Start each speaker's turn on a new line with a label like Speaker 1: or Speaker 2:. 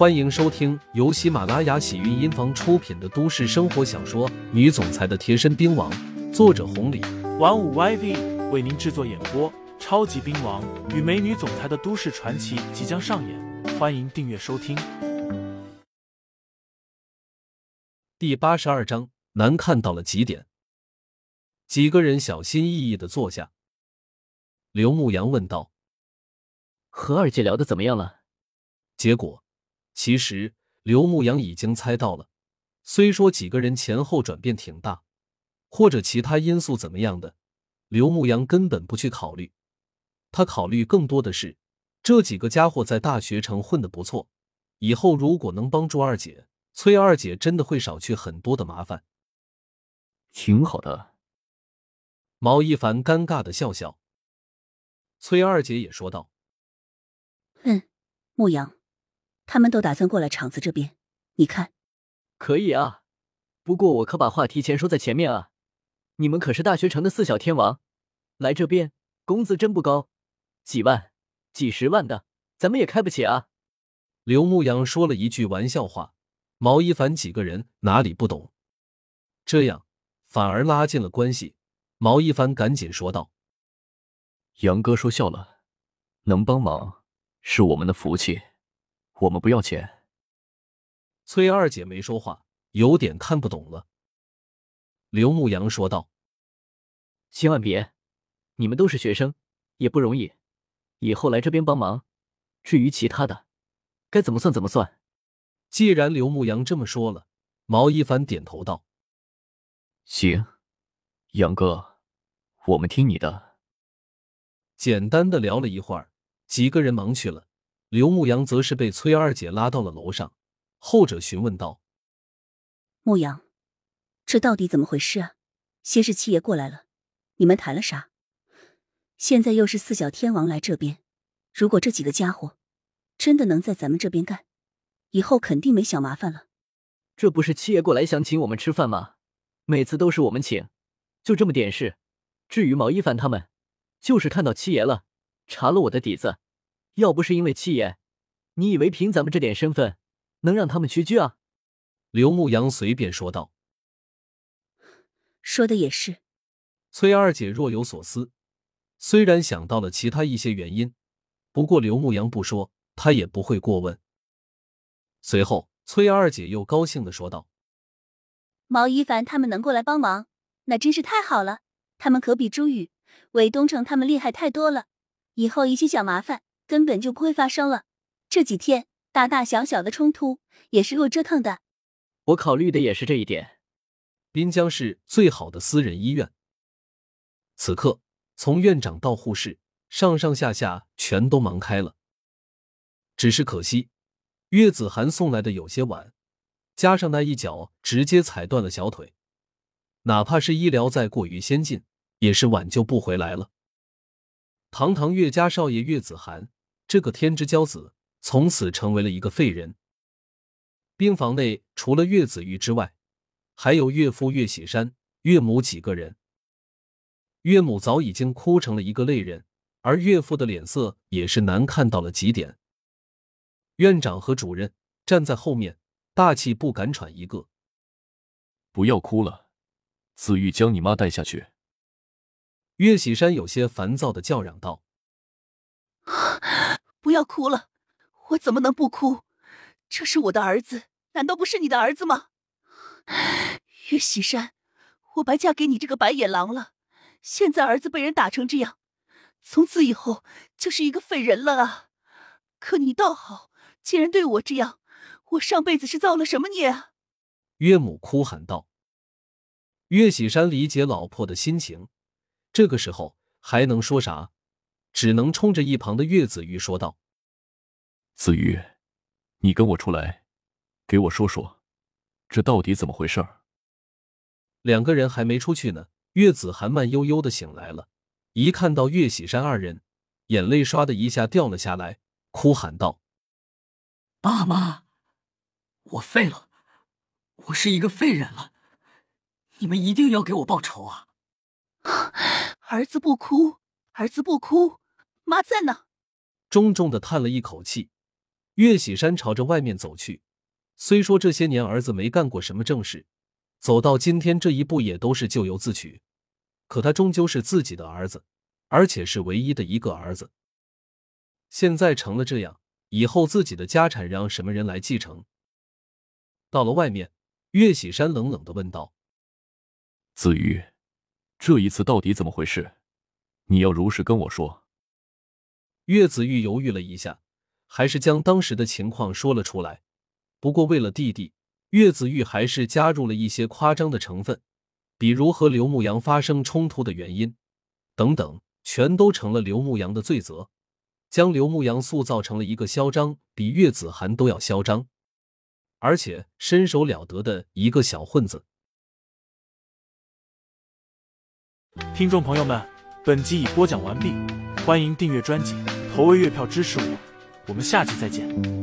Speaker 1: 欢迎收听由喜马拉雅喜韵音房出品的都市生活小说《女总裁的贴身兵王》，作者红礼，
Speaker 2: 玩五 YV 为您制作演播。超级兵王与美女总裁的都市传奇即将上演，欢迎订阅收听。
Speaker 1: 第八十二章，难看到了极点。几个人小心翼翼的坐下。刘牧阳问道：“
Speaker 3: 和二姐聊的怎么样了？”
Speaker 1: 结果，其实刘牧阳已经猜到了。虽说几个人前后转变挺大，或者其他因素怎么样的，刘牧阳根本不去考虑。他考虑更多的是，这几个家伙在大学城混的不错，以后如果能帮助二姐，崔二姐真的会少去很多的麻烦。
Speaker 3: 挺好的。
Speaker 1: 毛一凡尴尬的笑笑。崔二姐也说道：“
Speaker 4: 嗯，牧阳，他们都打算过来厂子这边，你看，
Speaker 3: 可以啊。不过我可把话提前说在前面啊，你们可是大学城的四小天王，来这边工资真不高。”几万、几十万的，咱们也开不起啊！
Speaker 1: 刘牧阳说了一句玩笑话，毛一凡几个人哪里不懂，这样反而拉近了关系。毛一凡赶紧说道：“
Speaker 5: 杨哥说笑了，能帮忙是我们的福气，我们不要钱。”
Speaker 1: 崔二姐没说话，有点看不懂了。刘牧阳说道：“
Speaker 3: 千万别，你们都是学生，也不容易。”以后来这边帮忙，至于其他的，该怎么算怎么算。
Speaker 1: 既然刘牧阳这么说了，毛一凡点头道：“
Speaker 5: 行，杨哥，我们听你的。”
Speaker 1: 简单的聊了一会儿，几个人忙去了。刘牧阳则是被崔二姐拉到了楼上，后者询问道：“
Speaker 4: 牧阳，这到底怎么回事啊？先是七爷过来了，你们谈了啥？”现在又是四小天王来这边，如果这几个家伙真的能在咱们这边干，以后肯定没小麻烦了。
Speaker 3: 这不是七爷过来想请我们吃饭吗？每次都是我们请，就这么点事。至于毛一凡他们，就是看到七爷了，查了我的底子。要不是因为七爷，你以为凭咱们这点身份能让他们屈居啊？
Speaker 1: 刘牧阳随便说道。
Speaker 4: 说的也是。
Speaker 1: 崔二姐若有所思。虽然想到了其他一些原因，不过刘牧阳不说，她也不会过问。随后，崔二姐又高兴的说道：“
Speaker 4: 毛一凡他们能过来帮忙，那真是太好了。他们可比朱宇、韦东城他们厉害太多了，以后一些小麻烦根本就不会发生了。这几天大大小小的冲突也是够折腾的。”
Speaker 3: 我考虑的也是这一点。
Speaker 1: 滨江市最好的私人医院，此刻。从院长到护士，上上下下全都忙开了。只是可惜，岳子涵送来的有些晚，加上那一脚直接踩断了小腿，哪怕是医疗再过于先进，也是挽救不回来了。堂堂岳家少爷岳子涵，这个天之骄子，从此成为了一个废人。病房内除了岳子玉之外，还有岳父岳喜山、岳母几个人。岳母早已经哭成了一个泪人，而岳父的脸色也是难看到了极点。院长和主任站在后面，大气不敢喘一个。
Speaker 5: 不要哭了，子玉将你妈带下去。
Speaker 1: 岳喜山有些烦躁的叫嚷道：“
Speaker 6: 不要哭了，我怎么能不哭？这是我的儿子，难道不是你的儿子吗？岳喜山，我白嫁给你这个白眼狼了。”现在儿子被人打成这样，从此以后就是一个废人了啊！可你倒好，竟然对我这样，我上辈子是造了什么孽啊？
Speaker 1: 岳母哭喊道。岳喜山理解老婆的心情，这个时候还能说啥？只能冲着一旁的岳子玉说道：“
Speaker 5: 子玉，你跟我出来，给我说说，这到底怎么回事？”
Speaker 1: 两个人还没出去呢。岳子涵慢悠悠的醒来了，一看到岳喜山二人，眼泪唰的一下掉了下来，哭喊道：“
Speaker 7: 爸妈，我废了，我是一个废人了，你们一定要给我报仇啊！”
Speaker 6: 儿子不哭，儿子不哭，妈在呢。
Speaker 1: 重重的叹了一口气，岳喜山朝着外面走去。虽说这些年儿子没干过什么正事，走到今天这一步也都是咎由自取，可他终究是自己的儿子，而且是唯一的一个儿子。现在成了这样，以后自己的家产让什么人来继承？到了外面，岳喜山冷冷的问道：“
Speaker 5: 子瑜，这一次到底怎么回事？你要如实跟我说。”
Speaker 1: 岳子玉犹豫了一下，还是将当时的情况说了出来。不过，为了弟弟，岳子玉还是加入了一些夸张的成分，比如和刘牧阳发生冲突的原因等等，全都成了刘牧阳的罪责，将刘牧阳塑造成了一个嚣张比岳子涵都要嚣张，而且身手了得的一个小混子。
Speaker 2: 听众朋友们，本集已播讲完毕，欢迎订阅专辑，投喂月票支持我，我们下期再见。